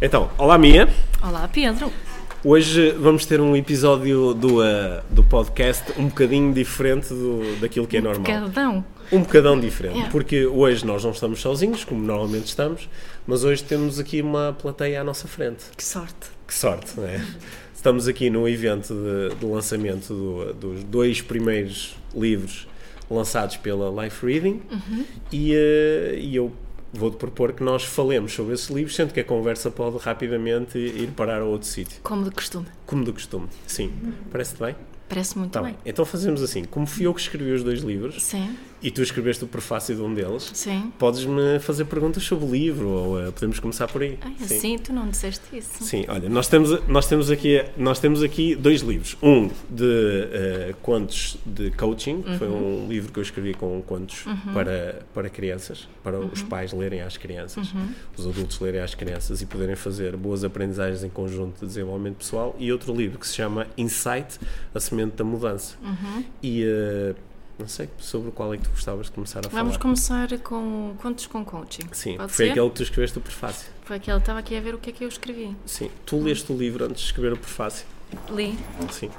Então, olá Mia. Olá, Pedro. Hoje vamos ter um episódio do, uh, do podcast um bocadinho diferente do, daquilo que é normal. Cadão. Um bocadão diferente, Yeah. porque hoje nós não estamos sozinhos, como normalmente estamos, mas hoje temos aqui uma plateia à nossa frente. Que sorte. Que sorte, não é? Estamos aqui no evento de, de lançamento do- dos dois primeiros livros lançados pela Life Reading e, eh, e eu vou-te propor que nós falemos sobre esses livros, sendo que a conversa pode rapidamente ir parar a outro sítio, Como de costume. como de costume. Sim, parece-te bem? Parece muito Tá bem. bem. Então fazemos assim, como fui eu que escrevi os dois livros Sim, e tu escreveste o prefácio de um deles, sim. podes-me fazer perguntas sobre o livro ou eh, podemos começar por aí. Sim. assim tu não disseste isso. Sim, olha, nós temos, nós temos, aqui, nós temos aqui dois livros. Um de eh, contos de coaching, que foi Uhum. um livro que eu escrevi com contos para, para crianças, para os pais lerem às crianças, Uhum. os adultos lerem às crianças e poderem fazer boas aprendizagens em conjunto de desenvolvimento pessoal. E outro livro que se chama Insight, a da mudança. Uhum. E eh, não sei sobre o qual é que tu gostavas de começar a Vamos falar. começar com contos com coaching. Sim, Pode foi ser? aquele que tu escreveste o prefácio. Foi aquele. Estava aqui a ver o que é que eu escrevi. Sim, tu leste o livro antes de escrever o prefácio. Li Sim.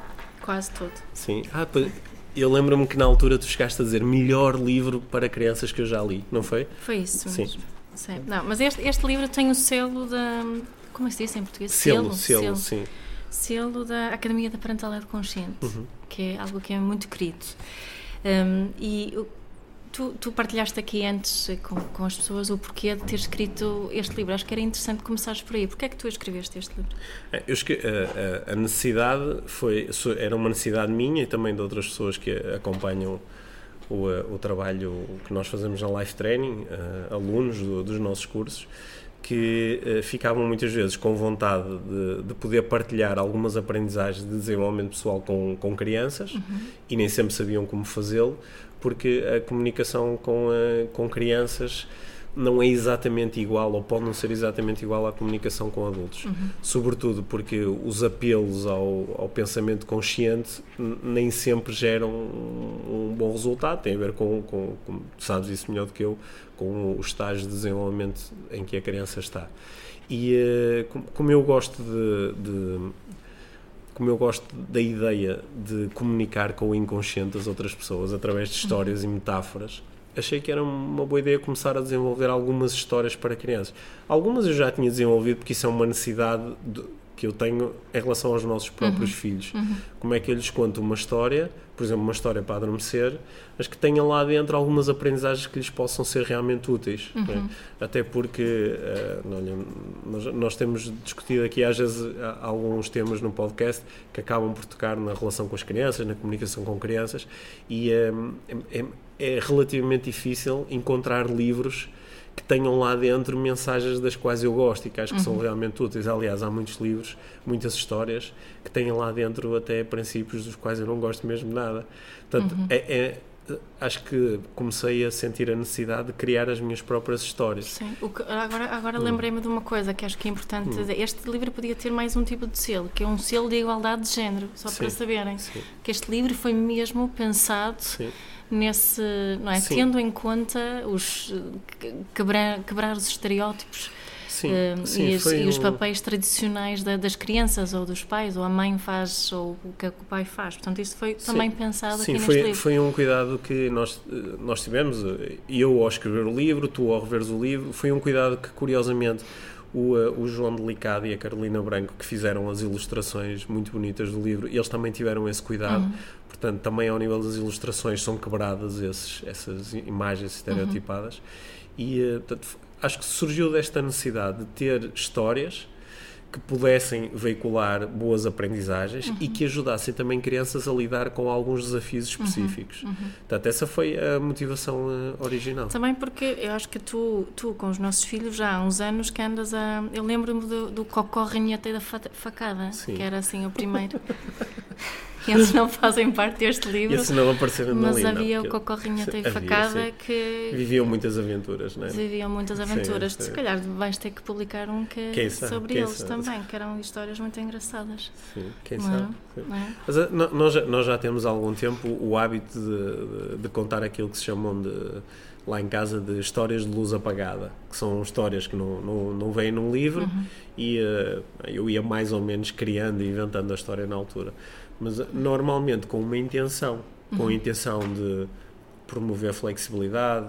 quase tudo. Sim. Ah, pois, eu lembro-me que na altura tu chegaste a dizer melhor livro para crianças que eu já li, não foi? Foi isso Sim. Sim. Não, mas este, este livro tem o selo da. Como é que se diz em português? Selo, selo, sim. Selo da Academia da Parentalidade Consciente, Uhum. que é algo que é muito querido. Um, e tu, tu partilhaste aqui antes com, com as pessoas o porquê de ter escrito este livro. Acho que era interessante começares por aí. Porquê é que tu escreveste este livro? É, Eu esque- a, a- necessidade foi, era uma necessidade minha e também de outras pessoas que acompanham o, o trabalho que nós fazemos na Life Training, alunos do- dos nossos cursos, que eh, ficavam muitas vezes com vontade de, de poder partilhar algumas aprendizagens de desenvolvimento pessoal com, com crianças e nem sempre sabiam como fazê-lo, porque a comunicação com, eh, com crianças não é exatamente igual ou pode não ser exatamente igual à comunicação com adultos. Sobretudo porque os apelos ao, ao pensamento consciente nem sempre geram um, um bom resultado. Tem a ver com, com, com, sabes isso melhor do que eu, com o estágio de desenvolvimento em que a criança está. E com- como eu gosto de- de como eu gosto da ideia de comunicar com o inconsciente das outras pessoas através de histórias e metáforas, achei que era uma boa ideia começar a desenvolver algumas histórias para crianças. Algumas eu já tinha desenvolvido porque isso é uma necessidade de- que eu tenho em relação aos nossos próprios filhos. Como é que eu lhes conto uma história, por exemplo, uma história para adormecer, mas que tenha lá dentro algumas aprendizagens que lhes possam ser realmente úteis. não é? Até porque eh, olha, nós, nós temos discutido aqui às vezes alguns temas no podcast que acabam por tocar na relação com as crianças, na comunicação com crianças, e eh, é, é- é relativamente difícil encontrar livros que tenham lá dentro mensagens das quais eu gosto e que acho que são realmente úteis. Aliás, há muitos livros, muitas histórias que têm lá dentro até princípios dos quais eu não gosto mesmo nada. Portanto, é- é- acho que comecei a sentir a necessidade de criar as minhas próprias histórias. Sim. Que- agora agora Hum. lembrei-me de uma coisa que acho que é importante dizer. Este livro podia ter mais um tipo de selo, que é um selo de igualdade de género, só para Sim. saberem. Sim, Que este livro foi mesmo pensado sim, nesse, não é? Tendo em conta os eh, que- quebrar, quebrar os estereótipos sim, eh, sim, e, os, foi e os papéis tradicionais da- das crianças ou dos pais, ou a mãe faz ou o que o pai faz. Portanto, isso foi Sim. também pensado Sim, aqui foi, neste livro. foi um cuidado que nós, eh, nós tivemos, eh, eu ao escrever o livro, tu ao reveres o livro, foi um cuidado que, curiosamente, o, eh, o João Delicado e a Carolina Branco, que fizeram as ilustrações muito bonitas do livro, eles também tiveram esse cuidado. Uhum. Portanto, também ao nível das ilustrações são quebradas esses, essas imagens Uhum. E, eh, portanto, acho que surgiu desta necessidade de ter histórias que pudessem veicular boas aprendizagens uhum. e que ajudassem também crianças a lidar com alguns desafios uhum. específicos. Uhum. Portanto, essa foi a motivação uh, original. Também porque eu acho que tu, tu, com os nossos filhos, já há uns anos que andas a. Eu lembro-me do, do Cocó Ranheta e da Facada, Sim. que era assim o primeiro. Eles não fazem parte deste livro. Esses não apareceram Mas ali, havia não, o Cocorrinha e Facada sim. que. Viviam muitas aventuras, não é? Viviam muitas aventuras. Sim, sim. Se calhar vais ter que publicar um que quem sobre eles sabe? também, que eram histórias muito engraçadas. Sim, quem não é? sabe. É? Mas eh, nós, nós já temos há algum tempo o hábito de, de, de contar aquilo que se chamam de lá em casa de histórias de luz apagada, que são histórias que não, não, não vêm num livro uhum. e uh, eu ia mais ou menos criando e inventando a história na altura mas eh, normalmente com uma intenção, com a uhum. intenção de promover flexibilidade,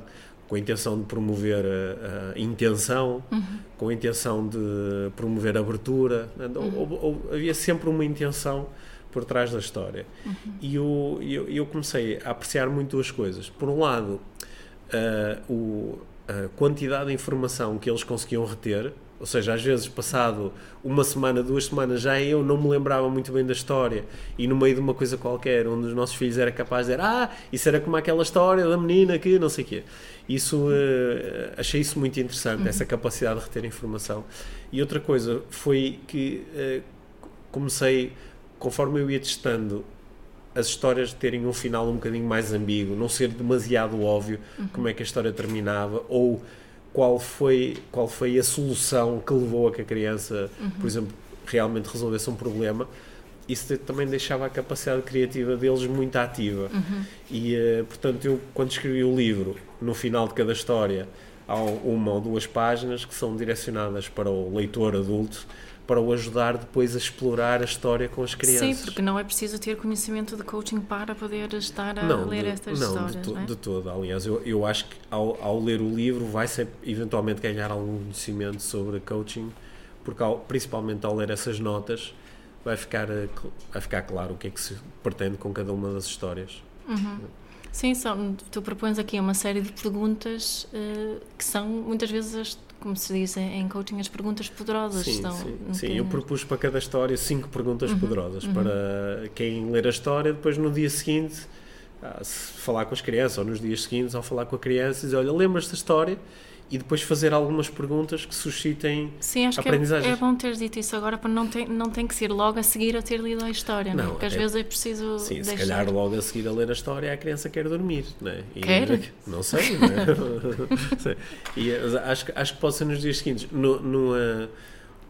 com a intenção de promover a, a intenção, uhum. com a intenção de promover abertura. Uhum. Ou, ou, havia sempre uma intenção por trás da história. Uhum. E eu, eu, eu, comecei a apreciar muito duas coisas. Por um lado, uh, o, a quantidade de informação que eles conseguiam reter, ou seja, às vezes passado uma semana, duas semanas, já eu não me lembrava muito bem da história e no meio de uma coisa qualquer, um dos nossos filhos era capaz de dizer ah, isso era como aquela história da menina que não sei o quê. Isso, uh, achei isso muito interessante, essa capacidade de reter informação. E outra coisa foi que uh, comecei, conforme eu ia testando as histórias terem um final um bocadinho mais ambíguo, não ser demasiado óbvio uhum. como é que a história terminava ou qual foi, qual foi a solução que levou a que a criança, uhum. por exemplo, realmente resolvesse um problema, isso também deixava a capacidade criativa deles muito ativa. Uhum. E, uh, portanto, eu, quando escrevi o livro, no final de cada história, há uma ou duas páginas que são direcionadas para o leitor adulto para o ajudar depois a explorar a história com as crianças. Sim, porque não é preciso ter conhecimento de coaching para poder estar a não, ler de, estas não, histórias. De, to, não, é? de todo. Aliás, eu, eu acho que ao, ao ler o livro vai eventualmente ganhar algum conhecimento sobre coaching, porque ao, principalmente ao ler essas notas vai ficar, vai ficar claro o que é que se pretende com cada uma das histórias. Uhum. Sim, são, tu propões aqui uma série de perguntas uh, que são muitas vezes as como se diz em coaching, as perguntas poderosas. Sim, estão sim, sim. eu propus para cada história cinco perguntas uhum, poderosas uhum. para quem ler a história, depois no dia seguinte ah, falar com as crianças, ou nos dias seguintes, ao falar com a criança, dizer: Olha, lembras da história? E depois fazer algumas perguntas que suscitem Sim, acho aprendizagens. que é, é bom teres dito isso agora, para não ter, não tem que ser logo a seguir a ter lido a história, não, é? porque às é, vezes é preciso Sim, deixar... se calhar logo a seguir a ler a história a criança quer dormir, não é? E, quer? Não sei, não é? e acho, acho que pode ser nos dias seguintes. No, no,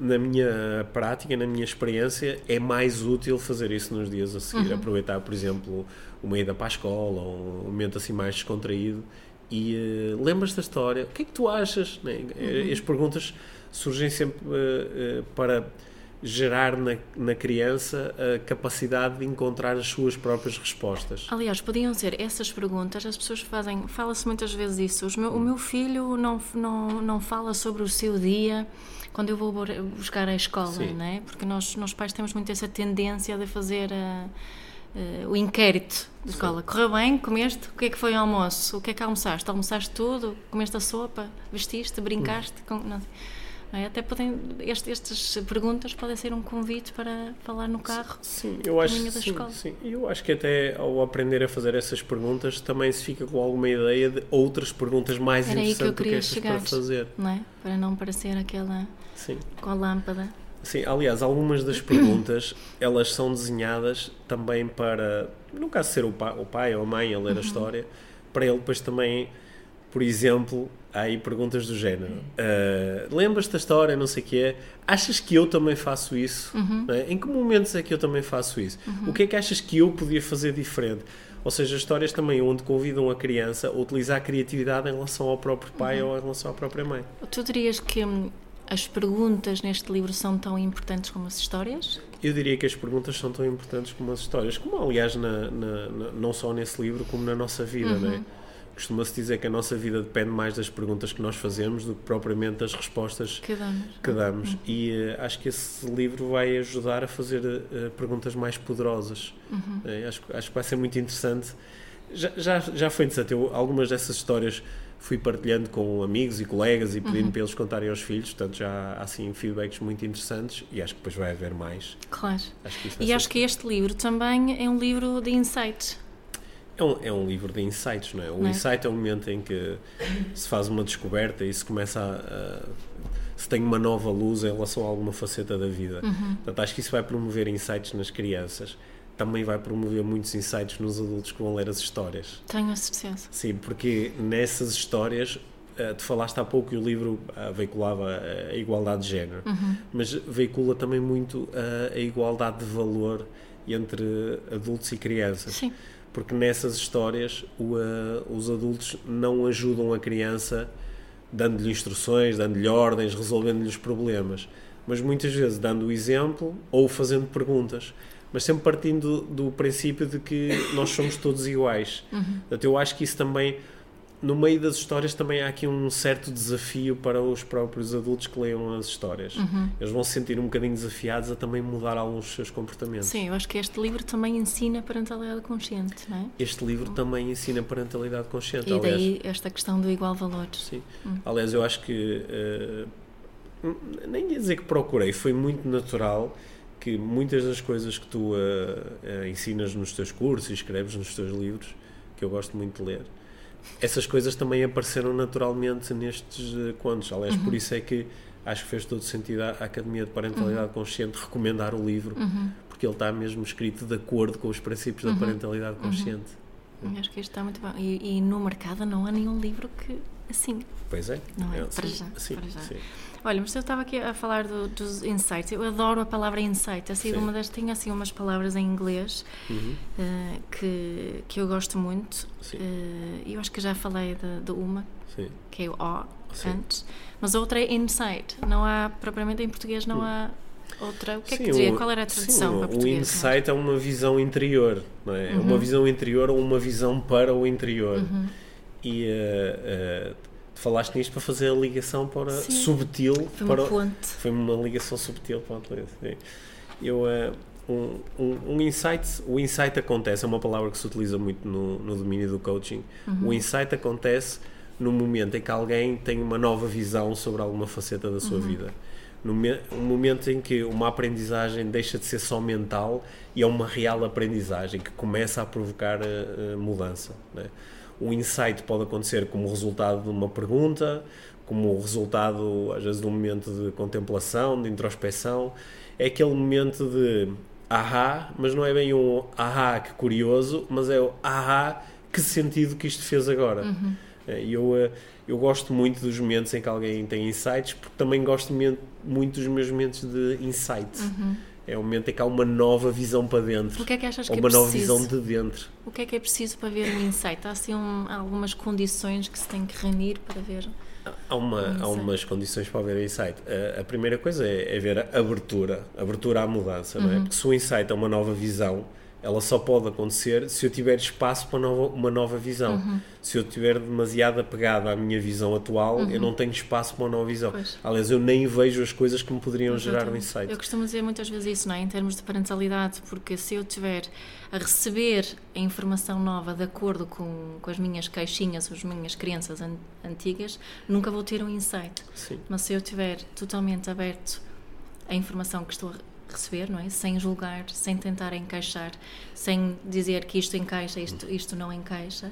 na minha prática, na minha experiência, é mais útil fazer isso nos dias a seguir. Uhum. Aproveitar, por exemplo, uma ida para a escola, ou um momento assim mais descontraído e uh, lembras da história? O que é que tu achas? Né? Uhum. As perguntas surgem sempre uh, uh, para gerar na, na criança a capacidade de encontrar as suas próprias respostas. Aliás, podiam ser essas perguntas, as pessoas fazem, fala-se muitas vezes isso, meu, o meu filho não, não, não fala sobre o seu dia quando eu vou buscar a escola, Sim. né? porque nós, nós pais temos muito essa tendência de fazer a uh, o inquérito de escola. Correu bem? Comeste? O que é que foi o almoço? O que é que almoçaste? Almoçaste tudo? Comeste a sopa? Vestiste? Brincaste? Com, não, é? Até podem, este, estas perguntas podem ser um convite para falar no carro. Sim, eu acho, da sim, escola. sim. Eu acho que até ao aprender a fazer essas perguntas também se fica com alguma ideia de outras perguntas mais Era interessantes que, que estas chegar, para fazer. Não é? Para não parecer aquela sim. com a lâmpada. Sim, aliás, algumas das perguntas elas são desenhadas também para, no caso ser o pai, o pai ou a mãe a ler uhum. a história, para ele depois também, por exemplo, há aí perguntas do género: uh, lembras da história, não sei o que é? Achas que eu também faço isso? Uhum. É? Em que momentos é que eu também faço isso? Uhum. O que é que achas que eu podia fazer diferente? Ou seja, histórias também onde convidam a criança a utilizar a criatividade em relação ao próprio pai uhum. ou em relação à própria mãe. Tu dirias que hum, as perguntas neste livro são tão importantes como as histórias? Eu diria que as perguntas são tão importantes como as histórias, como aliás na, na, na, não só nesse livro como na nossa vida, uhum. não é? Costuma-se dizer que a nossa vida depende mais das perguntas que nós fazemos do que propriamente das respostas que damos. Que damos. Uhum. E uh, acho que esse livro vai ajudar a fazer uh, perguntas mais poderosas. Uhum. Uh, acho, acho que vai ser muito interessante. Já, já, já foi interessante. Eu, algumas dessas histórias fui partilhando com amigos e colegas e pedindo para eles contarem aos filhos, portanto já há assim feedbacks muito interessantes e acho que depois vai haver mais. Claro. Acho que isso vai E acho que este livro também é um livro de insights. É um, é um livro de insights, não é? O Não é? insight é um momento em que se faz uma descoberta e se começa a, a- se tem uma nova luz em relação a alguma faceta da vida. Uhum. Portanto, acho que isso vai promover insights nas crianças. Também vai promover muitos insights nos adultos que vão ler as histórias. Tenho a certeza. Sim, porque nessas histórias, eh, tu falaste há pouco que o livro ah, veiculava a igualdade de género, Uhum. mas veicula também muito ah, a igualdade de valor entre adultos e crianças Sim. porque nessas histórias o, os adultos não ajudam a criança dando-lhe instruções, dando-lhe ordens, resolvendo-lhe os problemas, mas muitas vezes dando o exemplo ou fazendo perguntas, mas sempre partindo do, do princípio de que nós somos todos iguais. Portanto, eu acho que isso também, no meio das histórias, também há aqui um certo desafio para os próprios adultos que leiam as histórias. Eles vão se sentir um bocadinho desafiados a também mudar alguns dos seus comportamentos. Sim, eu acho que este livro também ensina parentalidade consciente, não é? Este livro também ensina parentalidade consciente. E aliás. daí esta questão do igual valor. Sim. Aliás, eu acho que eh, nem ia dizer que procurei, foi muito natural que muitas das coisas que tu eh, eh, ensinas nos teus cursos e escreves nos teus livros, que eu gosto muito de ler, essas coisas também apareceram naturalmente nestes eh, contos. Aliás, por isso é que acho que fez todo sentido à à Academia de Parentalidade Consciente recomendar o livro, porque ele está mesmo escrito de acordo com os princípios da parentalidade consciente. Eu Acho que isto está muito bom. E, e no mercado não há nenhum livro que assim. Pois é. Não é? É, Para sim, já, sim, para já. sim. Olha, mas eu estava aqui a falar do- dos insights. Eu adoro a palavra insight. Assim, Sim. uma das, tenho assim umas palavras em inglês Uhum. eh, que, que eu gosto muito. Sim. Eh, eu acho que já falei de, de uma, Sim. que é o O antes. Mas a outra é insight. Não há, propriamente em português, não há outra. O que é que Sim, dizia? o- Qual era a tradução sim, para o português? insight é uma visão interior, não é? É Uhum. uma visão interior ou uma visão para o interior. E eh, eh, falaste nisto para fazer a ligação para Sim. subtil Foi uma para o- ponte. foi uma ligação subtil para o. Eu eh, um, um, um insight, o insight acontece, é uma palavra que se utiliza muito no, no domínio do coaching. Uhum. O insight acontece no momento em que alguém tem uma nova visão sobre alguma faceta da Uhum. sua vida. No me- um momento em que uma aprendizagem deixa de ser só mental e é uma real aprendizagem que começa a provocar eh, eh, mudança. né? O insight pode acontecer como resultado de uma pergunta, como resultado, às vezes, de um momento de contemplação, de introspecção. É aquele momento de ahá, mas não é bem um ahá que curioso, mas é o ahá que sentido que isto fez agora. Eh, E eu, eh, eu gosto muito dos momentos em que alguém tem insights, porque também gosto muito dos meus momentos de insight. É o momento em que há uma nova visão para dentro. O que é que achas que é uma nova preciso? visão de dentro. O que é que é preciso para ver um insight? Há assim um- algumas condições que se tem que reunir para ver. Há, uma, há insight. umas condições para haver insight. A, a primeira coisa é, é ver a abertura, abertura à mudança, não é? Uhum. Porque se o insight é uma nova visão, ela só pode acontecer se eu tiver espaço para nova- uma nova visão. Uhum. Se eu estiver demasiado apegado à minha visão atual, eu não tenho espaço para uma nova visão. Uhum. Pois. Aliás, eu nem vejo as coisas que me poderiam gerar um insight. Eu costumo dizer muitas vezes isso, não é? Em termos de parentalidade, porque se eu tiver a receber a informação nova de acordo com, com as minhas caixinhas, as minhas crenças an- antigas, nunca vou ter um insight. Sim. Mas se eu estiver totalmente aberto à informação que estou a receber, não é? Sem julgar, sem tentar encaixar, sem dizer que isto encaixa, isto, isto não encaixa,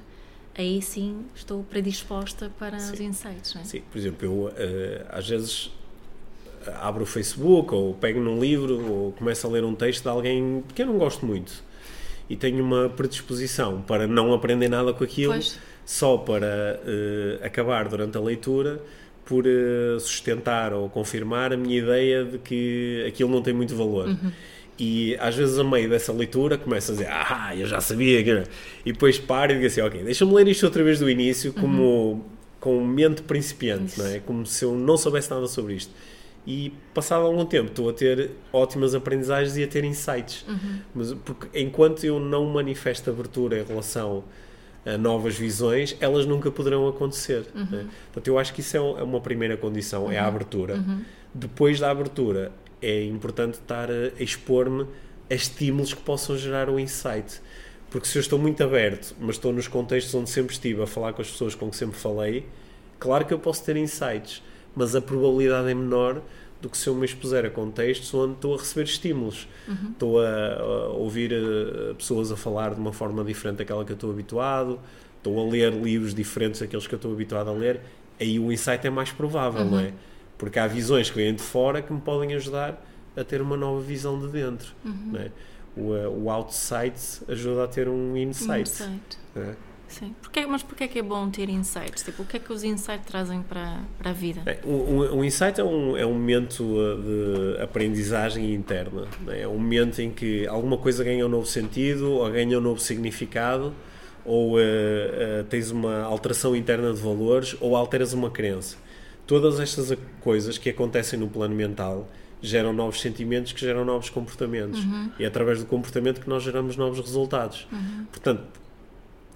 aí sim estou predisposta para os Sim. insights, não é? Sim, por exemplo, eu eh, às vezes eh, abro o Facebook ou pego num livro ou começo a ler um texto de alguém que eu não gosto muito e tenho uma predisposição para não aprender nada com aquilo Pois. só para eh, acabar durante a leitura por eh, sustentar ou confirmar a minha ideia de que aquilo não tem muito valor. Uhum. E às vezes, a meio dessa leitura, começo a dizer, ah, eu já sabia que. era." E depois paro e digo assim, ok, deixa-me ler isto outra vez do início, como com mente principiante, Uhum. Isso. não é? Como se eu não soubesse nada sobre isto. E passado algum tempo estou a ter ótimas aprendizagens e a ter insights. Uhum. Mas porque enquanto eu não manifesto abertura em relação novas visões, elas nunca poderão acontecer. Uhum. né? Portanto, eu acho que isso é um- é uma primeira condição, é a abertura. Depois da abertura, é importante estar a expor-me a estímulos que possam gerar o insight. Porque se eu estou muito aberto, mas estou nos contextos onde sempre estive a falar com as pessoas com que sempre falei, claro que eu posso ter insights, mas a probabilidade é menor do que se eu me expuser a contextos onde estou a receber estímulos. Uhum. Estou a, a ouvir a, eh, pessoas a falar de uma forma diferente daquela que eu estou habituado, estou a ler livros diferentes daqueles que eu estou habituado a ler, aí o insight é mais provável, uhum. não é? Porque há visões que vêm de fora que me podem ajudar a ter uma nova visão de dentro. Uhum. Não é? o, eh, o outside ajuda a ter um insight. insight. É? Sim. Porquê, mas porquê é que é bom ter insights? Tipo, o que é que os insights trazem para, para a vida? É, um, um, insight é um, é um momento uh, de aprendizagem interna. É? é um momento em que alguma coisa ganha um novo sentido, ou ganha um novo significado, ou uh, uh, tens uma alteração interna de valores, ou alteras uma crença. Todas estas coisas que acontecem no plano mental geram novos sentimentos que geram novos comportamentos. Uhum. E é através do comportamento que nós geramos novos resultados. Uhum. Portanto,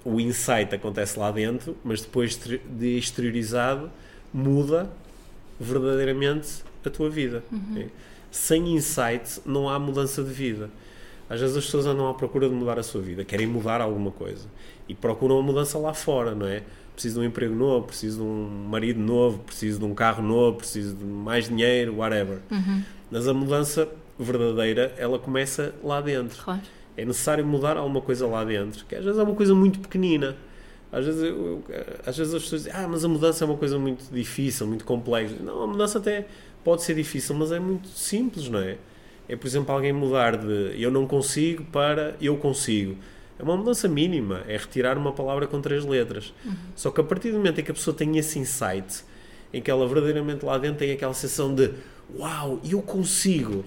o insight acontece lá dentro, mas depois de exteriorizado, muda verdadeiramente a tua vida. Uhum. Sem insight, não há mudança de vida. Às vezes as pessoas andam à procura de mudar a sua vida, querem mudar alguma coisa e procuram a mudança lá fora, não é? preciso de um emprego novo, preciso de um marido novo, preciso de um carro novo, preciso de mais dinheiro, whatever. Uhum. Mas a mudança verdadeira, ela começa lá dentro. Claro. É necessário mudar alguma coisa lá dentro, que às vezes é uma coisa muito pequenina. Às vezes, eu, às vezes as pessoas dizem, ah, mas a mudança é uma coisa muito difícil, muito complexa. Não, a mudança até pode ser difícil, mas é muito simples, não é? É, por exemplo, alguém mudar de eu não consigo para eu consigo é uma mudança mínima, é retirar uma palavra com três letras. Uhum. Só que a partir do momento em que a pessoa tem esse insight, em que ela verdadeiramente lá dentro tem aquela sensação de uau, eu consigo,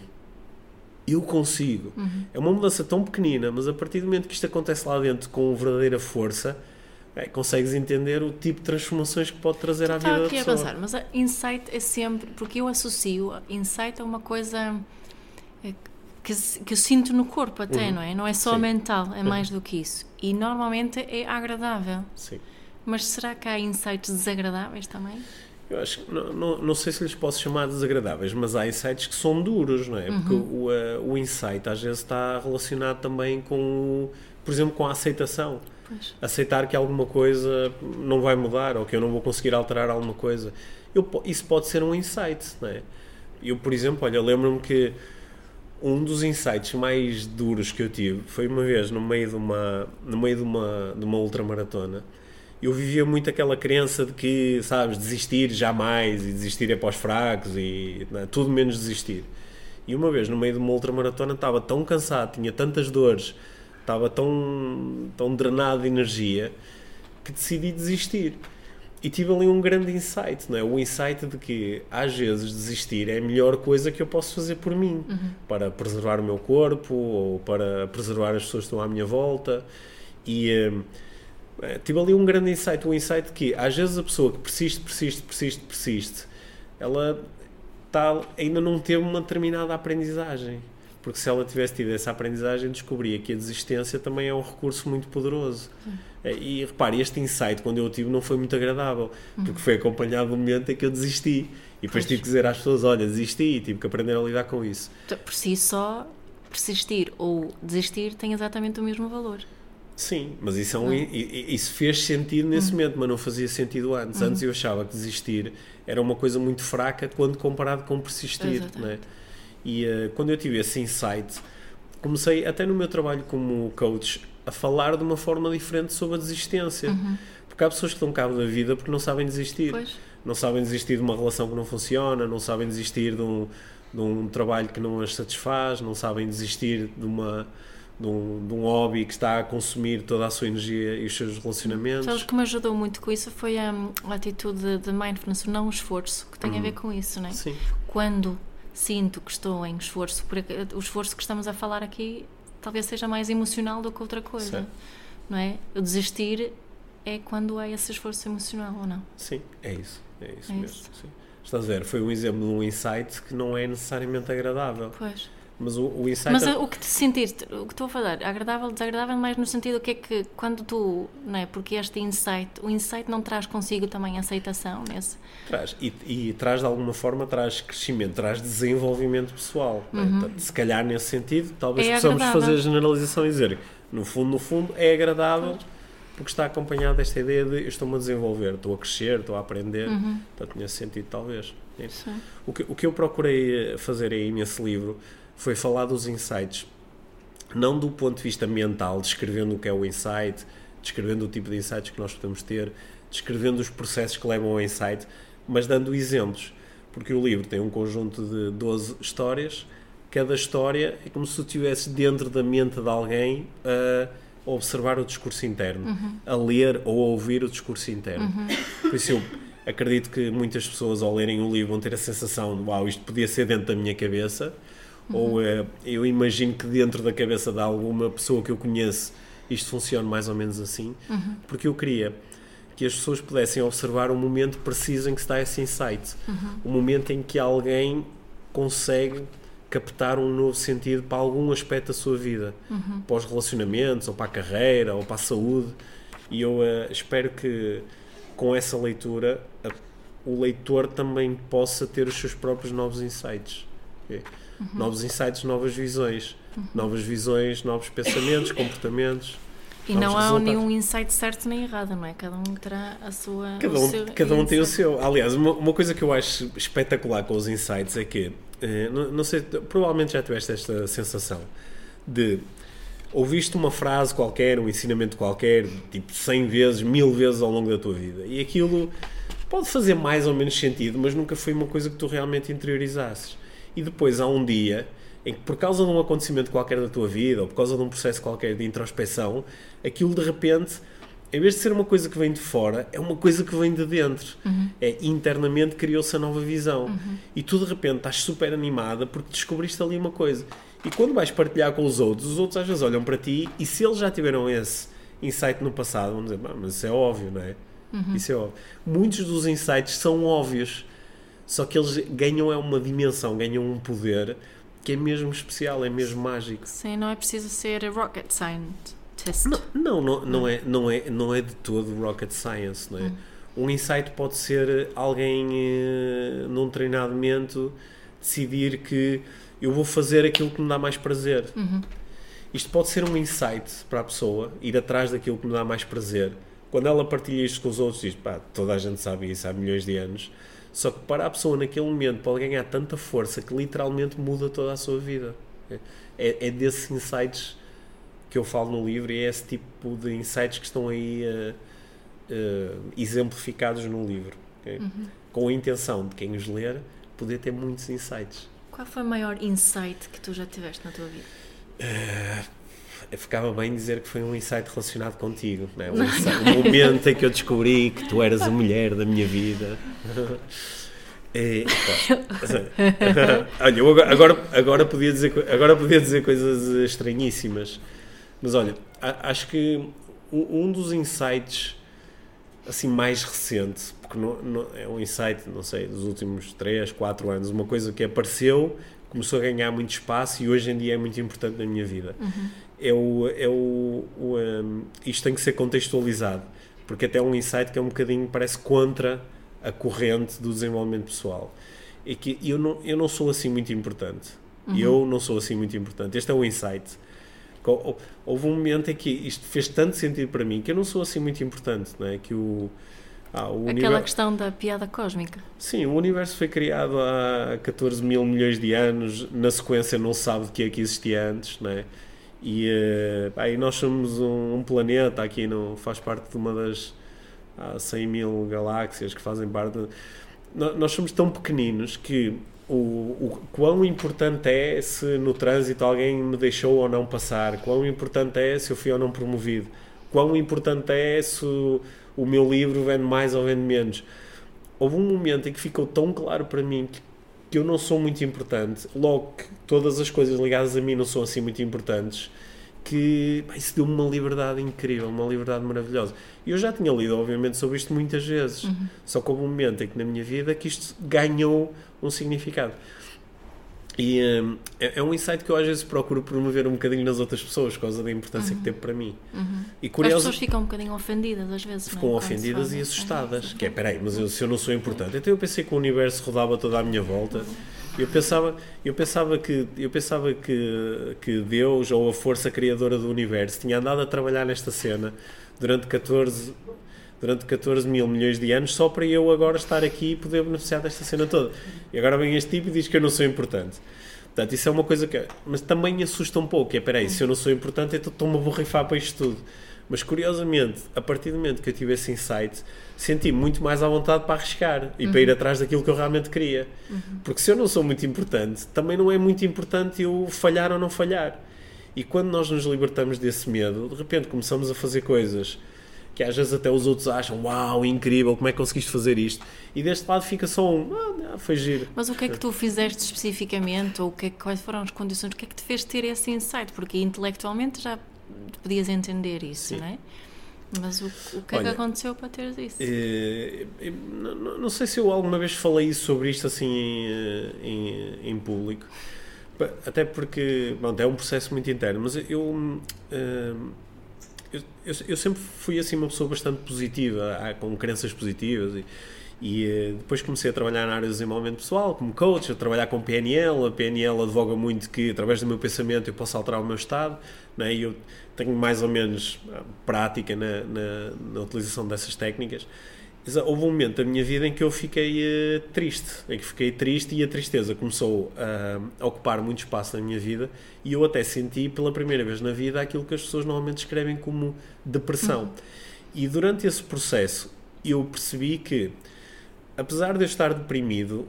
eu consigo. Uhum. É uma mudança tão pequenina, mas a partir do momento que isto acontece lá dentro com verdadeira força, é, consegues entender o tipo de transformações que pode trazer à vida da pessoa. a pensar, mas a insight é sempre, porque eu associo insight a uma coisa é, que, que eu sinto no corpo até, uhum. não é? Não é só Sim. mental, é uhum. mais do que isso. E normalmente é agradável. Sim. Mas será que há insights desagradáveis também? Eu acho que não, não, não, sei se lhes posso chamar desagradáveis, mas há insights que são duros, não é? Porque uhum. o, uh, o insight às vezes está relacionado também com, por exemplo, com a aceitação. Pois. Aceitar que alguma coisa não vai mudar ou que eu não vou conseguir alterar alguma coisa. Eu, isso pode ser um insight, não é? Eu, por exemplo, olha, lembro-me que um dos insights mais duros que eu tive foi uma vez no meio de uma no meio de uma de uma ultramaratona eu vivia muito aquela crença de que sabes desistir jamais e desistir é para os fracos e não, é? tudo menos desistir e uma vez no meio de uma ultramaratona estava tão cansado tinha tantas dores estava tão tão drenado de energia que decidi desistir e tive ali um grande insight, não é? O insight de que às vezes desistir é a melhor coisa que eu posso fazer por mim, uhum. para preservar o meu corpo ou para preservar as pessoas que estão à minha volta. E hum, tive ali um grande insight, um insight que às vezes a pessoa que persiste, persiste, persiste, persiste, ela está, ainda não teve uma determinada aprendizagem. Porque se ela tivesse tido essa aprendizagem, descobria que a desistência também é um recurso muito poderoso. Uhum. E repare, este insight, quando eu o tive, não foi muito agradável, porque foi acompanhado do momento em que eu desisti. E depois pois. tive que dizer às pessoas: olha, desisti, e tive que aprender a lidar com isso. Então, por si só, persistir ou desistir tem exatamente o mesmo valor. Sim, mas isso, é um, isso fez sentido nesse uhum. momento, mas não fazia sentido antes. Uhum. Antes eu achava que desistir era uma coisa muito fraca quando comparado com persistir. Né? E uh, quando eu tive esse insight, comecei até no meu trabalho como coach a falar de uma forma diferente sobre a desistência. Uhum. Porque há pessoas que dão cabo da vida porque não sabem desistir. Pois. Não sabem desistir de uma relação que não funciona, não sabem desistir de um, de um trabalho que não as satisfaz, não sabem desistir de uma. De um, de um hobby que está a consumir toda a sua energia e os seus relacionamentos. Sabes que me ajudou muito com isso foi a, a atitude de mindfulness, não o esforço, que tem uhum. a ver com isso, não é? Sim. Quando sinto que estou em esforço, porque o esforço que estamos a falar aqui talvez seja mais emocional do que outra coisa. Certo. Não é? O desistir é quando há esse esforço emocional ou não? Sim, é isso. É isso é mesmo. Isso. Estás a ver? Foi um exemplo de um insight que não é necessariamente agradável. Pois. Mas o, o insight. Mas o que te sentiste, o que estou a falar, agradável, desagradável, mais no sentido que é que quando tu, não é? Porque este insight, o insight não traz consigo também aceitação nesse. Traz, e, e traz de alguma forma, traz crescimento, traz desenvolvimento pessoal. É? Uhum. É? Se calhar nesse sentido, talvez é possamos agradável. fazer a generalização e dizer No fundo, no fundo, é agradável porque está acompanhado desta ideia de eu estou-me a desenvolver, estou a crescer, estou a aprender. Uhum. Portanto, nesse sentido, talvez. É. Sim. O que, o que eu procurei fazer aí nesse livro foi falar dos insights, não do ponto de vista mental, descrevendo o que é o insight, descrevendo o tipo de insights que nós podemos ter, descrevendo os processos que levam ao insight, mas dando exemplos. Porque o livro tem um conjunto de 12 histórias, cada história é como se estivesse dentro da mente de alguém a observar o discurso interno, a ler ou a ouvir o discurso interno. Por isso eu acredito que muitas pessoas ao lerem o livro vão ter a sensação de uau, isto podia ser dentro da minha cabeça, ou eh, eu imagino que dentro da cabeça de alguma pessoa que eu conheço isto funciona mais ou menos assim, porque eu queria que as pessoas pudessem observar o momento preciso em que está esse insight, o momento em que alguém consegue captar um novo sentido para algum aspecto da sua vida, para os relacionamentos, ou para a carreira, ou para a saúde. E eu eh, espero que com essa leitura a- o leitor também possa ter os seus próprios novos insights. Ok? Novos insights, novas visões. Novas visões, novos pensamentos, comportamentos. E não há resultados. nenhum insight certo nem errado, não é? Cada um terá a sua. Cada um, seu cada um tem o seu. Aliás, uma, uma coisa que eu acho espetacular com os insights é que, eh, não, não sei, provavelmente já tiveste esta sensação de ouviste uma frase qualquer, um ensinamento qualquer, tipo 100 vezes, mil vezes ao longo da tua vida e aquilo pode fazer mais ou menos sentido, mas nunca foi uma coisa que tu realmente interiorizasses. E depois há um dia em que, por causa de um acontecimento qualquer da tua vida ou por causa de um processo qualquer de introspeção, aquilo de repente em vez de ser uma coisa que vem de fora, é uma coisa que vem de dentro. É internamente criou-se a nova visão. E tu de repente estás super animada porque descobriste ali uma coisa. E quando vais partilhar com os outros, os outros às vezes olham para ti e se eles já tiveram esse insight no passado, vão dizer, "Bah, mas isso é óbvio, não é? Isso é óbvio. Muitos dos insights são óbvios, só que eles ganham é uma dimensão, ganham um poder que é mesmo especial, é mesmo mágico. Sim, não é preciso ser rocket scientist. Não, não, não, é, não, é, não é de todo rocket science, não é? Um insight pode ser alguém eh, num treinamento decidir que eu vou fazer aquilo que me dá mais prazer. Isto pode ser um insight para a pessoa, ir atrás daquilo que me dá mais prazer. Quando ela partilha isto com os outros, diz, pá, toda a gente sabe isso há milhões de anos. Só que para a pessoa naquele momento pode ganhar tanta força que literalmente muda toda a sua vida. É, é desses insights que eu falo no livro e é esse tipo de insights que estão aí eh, eh, exemplificados no livro. ok? Com a intenção de quem os ler poder ter muitos insights. Qual foi o maior insight que tu já tiveste na tua vida? Eu ficava bem dizer que foi um insight relacionado contigo, não é? um, insight- um momento em que eu descobri que tu eras a mulher da minha vida. E, pá, olha, eu agora, agora, agora, podia dizer, agora podia dizer coisas estranhíssimas, mas olha, acho que um, um dos insights assim mais recente, porque não, não- é um insight, não sei, dos últimos 3, 4 anos, uma coisa que apareceu, começou a ganhar muito espaço e hoje em dia é muito importante na minha vida. É o, é o, o, um, isto tem que ser contextualizado, porque até é um insight que é um bocadinho, parece contra a corrente do desenvolvimento pessoal. E que eu não, eu não sou assim muito importante. Eu não sou assim muito importante. Este é o insight. Co- Houve um momento em que isto fez tanto sentido para mim que eu não sou assim muito importante, não é? Que o, ah, o Aquela universo- questão da piada cósmica. Sim, o universo foi criado há 14 mil milhões de anos, na sequência não se sabe de que é que existia antes, não é? E, nós somos um, um planeta aqui, não faz parte de uma das há 100 mil galáxias que fazem parte. de- Nós somos tão pequeninos que o, o quão importante é se no trânsito alguém me deixou ou não passar, quão importante é se eu fui ou não promovido, quão importante é se o, meu livro vende mais ou vende menos houve um momento em que ficou tão claro para mim que, que eu não sou muito importante, logo que todas as coisas ligadas a mim não são assim muito importantes, que pá, isso deu-me uma liberdade incrível, uma liberdade maravilhosa. E eu já tinha lido, obviamente, sobre isto muitas vezes, só que houve um momento em que na minha vida que isto ganhou um significado. E hum, é, é um insight que eu às vezes procuro promover um bocadinho nas outras pessoas, por causa da importância que teve para mim. E As curioso, pessoas ficam um bocadinho ofendidas às vezes. ficam é? Se ofendidas e assustadas. Que é, peraí, mas eu, se eu não sou importante, então eu pensei que o universo rodava toda à minha volta Eu pensava, eu pensava, que, eu pensava que, que Deus ou a força criadora do universo tinha andado a trabalhar nesta cena durante 14, durante 14 mil milhões de anos só para eu agora estar aqui e poder beneficiar desta cena toda. E agora vem este tipo e diz que eu não sou importante. Portanto, isso é uma coisa que. Mas também me assusta um pouco. É, peraí, se eu não sou importante, então estou-me a borrifar para isto tudo. Mas curiosamente, a partir do momento que eu tive esse insight, senti muito mais à vontade para arriscar e uhum. para ir atrás daquilo que eu realmente queria. Uhum. Porque se eu não sou muito importante, também não é muito importante eu falhar ou não falhar. E quando nós nos libertamos desse medo, de repente começamos a fazer coisas que às vezes até os outros acham, uau, incrível, como é que conseguiste fazer isto? E deste lado fica só um, ah, foi giro. Mas o que é que tu fizeste especificamente, ou que é, quais foram as condições, o que é que te fez ter esse insight? Porque intelectualmente já podias entender isso, Sim. não é? Mas o, o que Olha, é que aconteceu para teres isso? É, é, não, não, sei se eu alguma vez falei sobre isto assim em, eh, em, em público, até porque bom, é um processo muito interno, mas eu, eh, eu, eu, sempre fui assim uma pessoa bastante positiva, com crenças positivas e, e depois comecei a trabalhar na área do desenvolvimento pessoal, como coach, a trabalhar com PNL. A PNL advoga muito que, através do meu pensamento, eu posso alterar o meu estado. Né? E eu tenho mais ou menos ah, prática na, na, na, utilização dessas técnicas. Houve um momento da minha vida em que eu fiquei uh, triste, em que fiquei triste e a tristeza começou uh, a ocupar muito espaço na minha vida e eu até senti pela primeira vez na vida aquilo que as pessoas normalmente descrevem como depressão. Uhum. E durante esse processo eu percebi que, apesar de eu estar deprimido,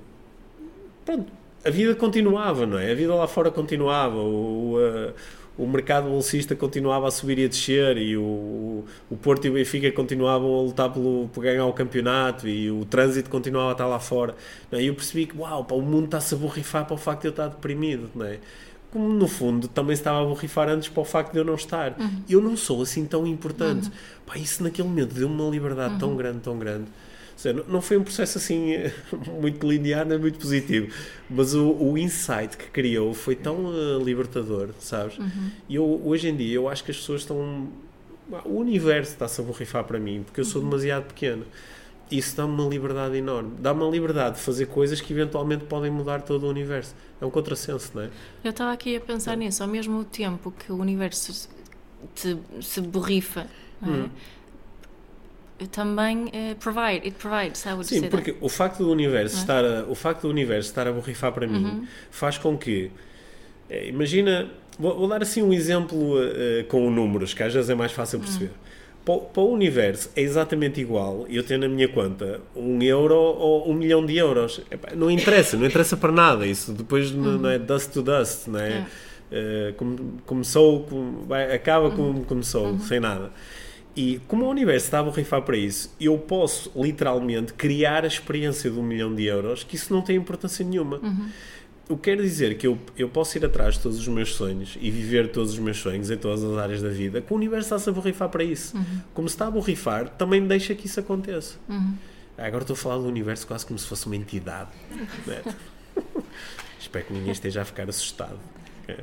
pronto, a vida continuava, não é? A vida lá fora continuava. O, uh, o mercado bolsista continuava a subir e a descer e o, o Porto e o Benfica continuavam a lutar pelo, por ganhar o campeonato e o trânsito continuava a estar lá fora. Não é? E eu percebi que, uau, pá, o mundo está-se a borrifar para o facto de eu estar deprimido, não é? Como no fundo também se estava a borrifar antes para o facto de eu não estar. Uhum. Eu não sou assim tão importante. Uhum. Pá, isso naquele momento deu-me uma liberdade uhum. tão grande, tão grande seja, não foi um processo assim muito linear, nem muito positivo, mas o, o insight que criou foi tão uh, libertador, sabes? Uhum. E eu, hoje em dia eu acho que as pessoas estão. O universo está-se a borrifar para mim, porque eu sou uhum. demasiado pequeno. Isso dá-me uma liberdade enorme. Dá-me a liberdade de fazer coisas que eventualmente podem mudar todo o universo. É um contrassenso, não é? Eu estava aqui a pensar é. nisso. Ao mesmo tempo que o universo te, se borrifa, não é? Hum também uh, provide, it provides, I would Sim, porque that. o facto do universo é? estar a, o facto do universo estar a borrifar para mim uhum. faz com que é, imagina, vou, vou, dar assim um exemplo uh, com números, que às vezes é mais fácil perceber. Uhum. Para, para, o universo é exatamente igual eu tenho na minha conta um euro ou um milhão de euros. Epá, não interessa, não interessa para nada. Isso depois uhum. não é dust to dust, não é? é. Uh, começou, vai, acaba como uhum. começou, uhum. sem nada. E como o universo está a borrifar para isso, eu posso literalmente criar a experiência de um milhão de euros que isso não tem importância nenhuma. Uhum. O que quer dizer que eu, eu posso ir atrás de todos os meus sonhos e viver todos os meus sonhos em todas as áreas da vida, que o universo está-se a borrifar para isso. Uhum. Como se está a borrifar, também deixa que isso aconteça. Uhum. Agora estou a falar do universo quase como se fosse uma entidade. Né? Espero que ninguém esteja a ficar assustado.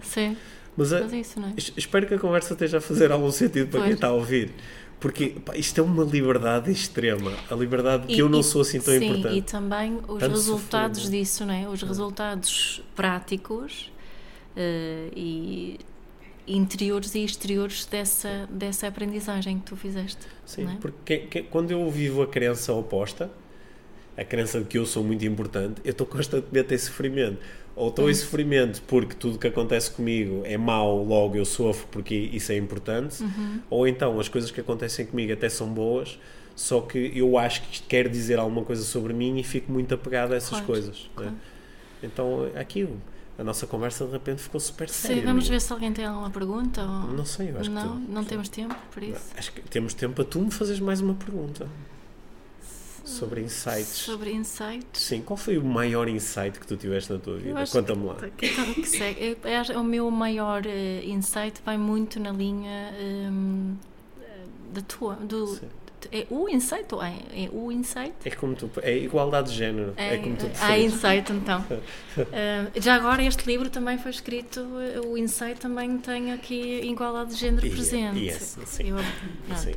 Sim. Mas, Mas é isso, não é? espero que a conversa esteja a fazer algum sentido para pois. quem está a ouvir. Porque pá, isto é uma liberdade extrema, a liberdade e, que eu não e, sou assim tão sim, importante. E também os Tanto resultados sofrer, disso, não é? Os resultados práticos uh, e interiores e exteriores dessa, dessa aprendizagem que tu fizeste. Sim, é? porque que, quando eu vivo a crença oposta, a crença de que eu sou muito importante, eu estou constantemente em sofrimento ou estou em sofrimento porque tudo que acontece comigo é mau, logo eu sofro porque isso é importante, uhum. ou então as coisas que acontecem comigo até são boas, só que eu acho que isto quer dizer alguma coisa sobre mim e fico muito apegado a essas claro, coisas. Claro. Né? Então, aquilo. A nossa conversa de repente ficou super séria. Sim, vamos ver se alguém tem alguma pergunta. Ou... Não sei, eu acho não, que. Não, não temos tempo por isso. Acho que temos tempo para tu me fazeres mais uma pergunta. Sobre insights. Sobre insights. Sim, qual foi o maior insight que tu tiveste na tua vida? Conta-me lá. Que, que, que, é, o meu maior uh, insight vai muito na linha um, da tua. Do, Sim. é o insight ou é, é o insight? É como tu, é igualdade de género. É, é como tu Há insight então. uh, já agora este livro também foi escrito, uh, o insight também tem aqui igualdade de género presente. Yes, sim. Eu, sim.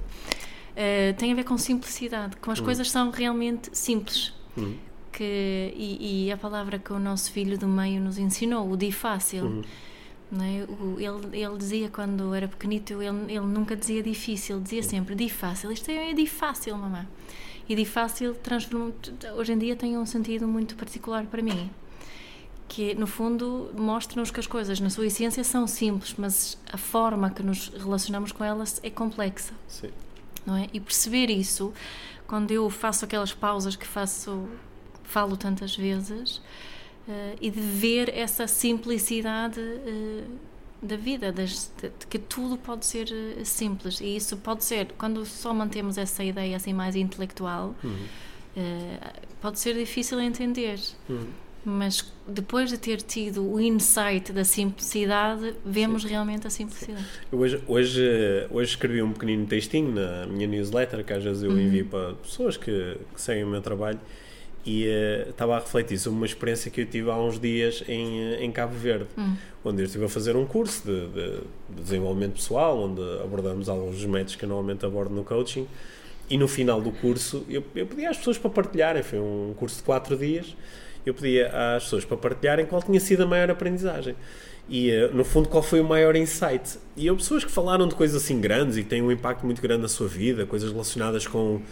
Uh, tem a ver com simplicidade, com as hum. coisas são realmente simples. Hum. que. E, e, a palavra que o nosso filho do meio nos ensinou, o di fácil. Não é? o, ele, ele dizia quando era pequenito, ele, ele nunca dizia difícil, dizia sempre di fácil. Isto é, é di fácil, mamãe. E di fácil hoje em dia tem um sentido muito particular para mim que no fundo mostra-nos que as coisas na sua essência são simples, mas a forma que nos relacionamos com elas é complexa. Sim. Não é? E perceber isso, quando eu faço aquelas pausas que faço, falo tantas vezes, uh, e de ver essa simplicidade uh, da vida, das, de, de, que tudo pode ser uh, simples. E isso pode ser, quando só mantemos essa ideia assim mais intelectual, uhum. pode ser difícil entender. Uhum mas depois de ter tido o insight da simplicidade, vemos Sim. realmente a simplicidade. Hoje, hoje, hoje escrevi um pequenino textinho na minha newsletter, que às vezes eu uhum. envio para pessoas que, que seguem o meu trabalho, e uh, estava a refletir sobre uma experiência que eu tive há uns dias em, eh, em Cabo Verde, uhum. onde eu estive a fazer um curso de, de, de, desenvolvimento pessoal, onde abordamos alguns dos métodos que eu normalmente abordo no coaching, e no final do curso eu, eu pedi às pessoas para partilharem, foi um curso de quatro dias, eu pedia às pessoas para partilharem qual tinha sido a maior aprendizagem. E, eh, no fundo, qual foi o maior insight. E houve pessoas que falaram de coisas assim grandes e que têm um impacto muito grande na sua vida, coisas relacionadas com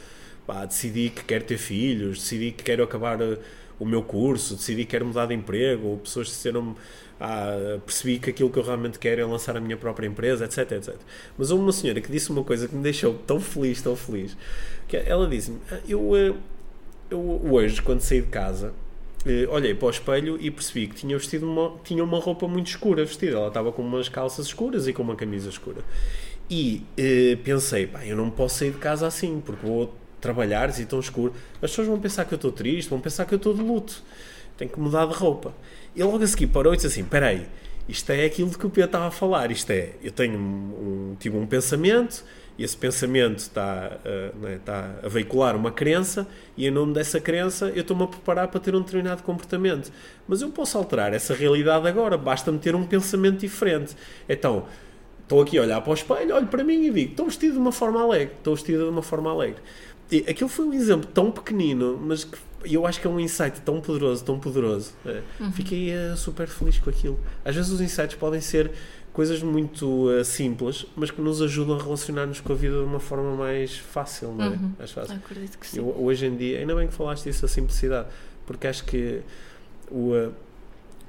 pá, decidi que quero ter filhos, decidi que quero acabar eh, o meu curso, decidi que quero mudar de emprego, ou pessoas disseram ah, percebi que aquilo que eu realmente quero é lançar a minha própria empresa, etc, etc. Mas houve uma senhora que disse uma coisa que me deixou tão feliz, tão feliz, que ela disse-me, ah, eu, eh, eu hoje, quando saí de casa, olhei para o espelho e percebi que tinha vestido uma, tinha uma roupa muito escura vestida. Ela estava com umas calças escuras e com uma camisa escura. E eh, pensei, pá, eu não posso sair de casa assim, porque vou trabalhar e tão escuro. As pessoas vão pensar que eu estou triste, vão pensar que eu estou de luto. Tenho que mudar de roupa. E logo a seguir parou e disse assim: espera aí, isto é aquilo de que o Pedro estava a falar. Isto é, eu tenho um, um, tive um pensamento, e esse pensamento está, uh, está a veicular uma crença e em nome dessa crença eu estou-me a preparar para ter um determinado comportamento. Mas eu posso alterar essa realidade agora, basta-me ter um pensamento diferente. Então, estou aqui a olhar para o espelho, olho para mim e digo, estou vestido de uma forma alegre, estou vestido de uma forma alegre. E aquilo foi um exemplo tão pequenino, mas que eu acho que é um insight tão poderoso, tão poderoso. É. Uhum. Fiquei uh, super feliz com aquilo. Às vezes os insights podem ser coisas muito uh, simples, mas que nos ajudam a relacionar-nos com a vida de uma forma mais fácil, não é? Uhum. Mais fácil. Acredito que sim. Eu, hoje em dia, ainda bem que falaste disso, a simplicidade, porque acho que o, uh,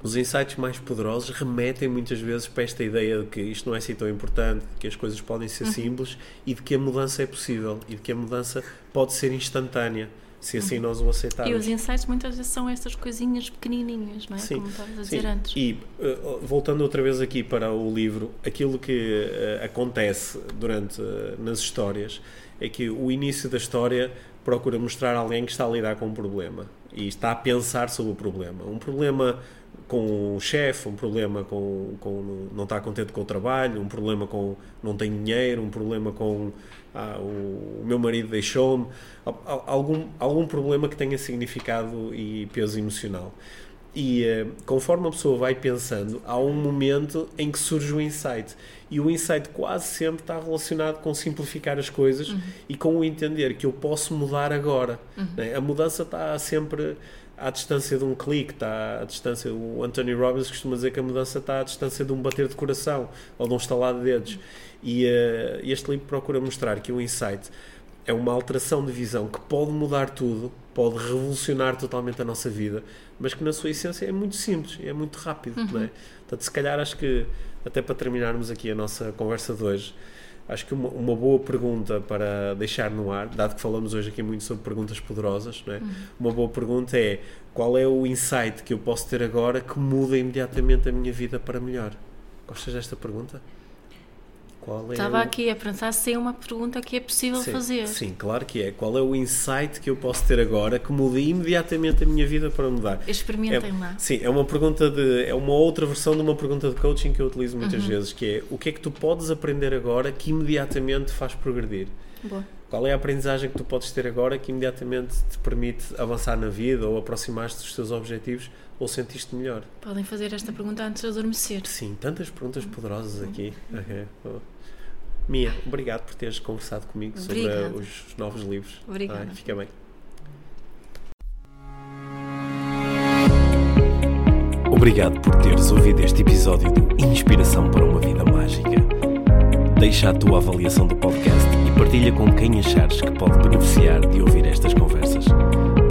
os insights mais poderosos remetem muitas vezes para esta ideia de que isto não é assim tão importante, que as coisas podem ser uhum. simples e de que a mudança é possível e de que a mudança pode ser instantânea se assim nós o aceitarmos. E os insights muitas vezes são estas coisinhas pequenininhas, não é? Sim, Como estavas a dizer sim. antes. E uh, voltando outra vez aqui para o livro, aquilo que uh, acontece durante uh, nas histórias é que o início da história procura mostrar alguém que está a lidar com um problema e está a pensar sobre o problema. Um problema com o chefe, um problema com, com não está contente com o trabalho, um problema com não tem dinheiro, um problema com ah, o, o, meu marido deixou-me, algum, algum problema que tenha significado e peso emocional. E uh, conforme a pessoa vai pensando, há um momento em que surge o insight. E o insight quase sempre está relacionado com simplificar as coisas uhum. e com o entender que eu posso mudar agora. Uhum. Né? A mudança está sempre à distância de um clique, está à distância. O Anthony Robbins costuma dizer que a mudança está à distância de um bater de coração ou de um estalar de dedos. E uh, este livro procura mostrar que o insight é uma alteração de visão que pode mudar tudo, pode revolucionar totalmente a nossa vida, mas que na sua essência é muito simples, é muito rápido. Uhum. Não é? Portanto, se calhar acho que, até para terminarmos aqui a nossa conversa de hoje, acho que uma, uma, boa pergunta para deixar no ar, dado que falamos hoje aqui muito sobre perguntas poderosas, não é? Uhum. uma boa pergunta é qual é o insight que eu posso ter agora que muda imediatamente a minha vida para melhor? Gostas desta pergunta? Qual é Estava o... aqui a pensar se é uma pergunta que é possível sim, fazer. Sim, claro que é. Qual é o insight que eu posso ter agora que mude imediatamente a minha vida para mudar? Experimentem é, lá. Sim, é uma pergunta de. É uma outra versão de uma pergunta de coaching que eu utilizo muitas uhum. vezes, que é o que é que tu podes aprender agora que imediatamente faz progredir? Boa. Qual é a aprendizagem que tu podes ter agora que imediatamente te permite avançar na vida ou aproximar-te dos teus objetivos ou sentiste melhor? Podem fazer esta pergunta antes de adormecer. Sim, tantas perguntas poderosas aqui. Okay. Mia, obrigado por teres conversado comigo Obrigada. sobre os novos livros. Obrigada. fica bem. Obrigado por teres ouvido este episódio do Inspiração para uma Vida Mágica. Deixa a tua avaliação do podcast e partilha com quem achares que pode beneficiar de ouvir estas conversas.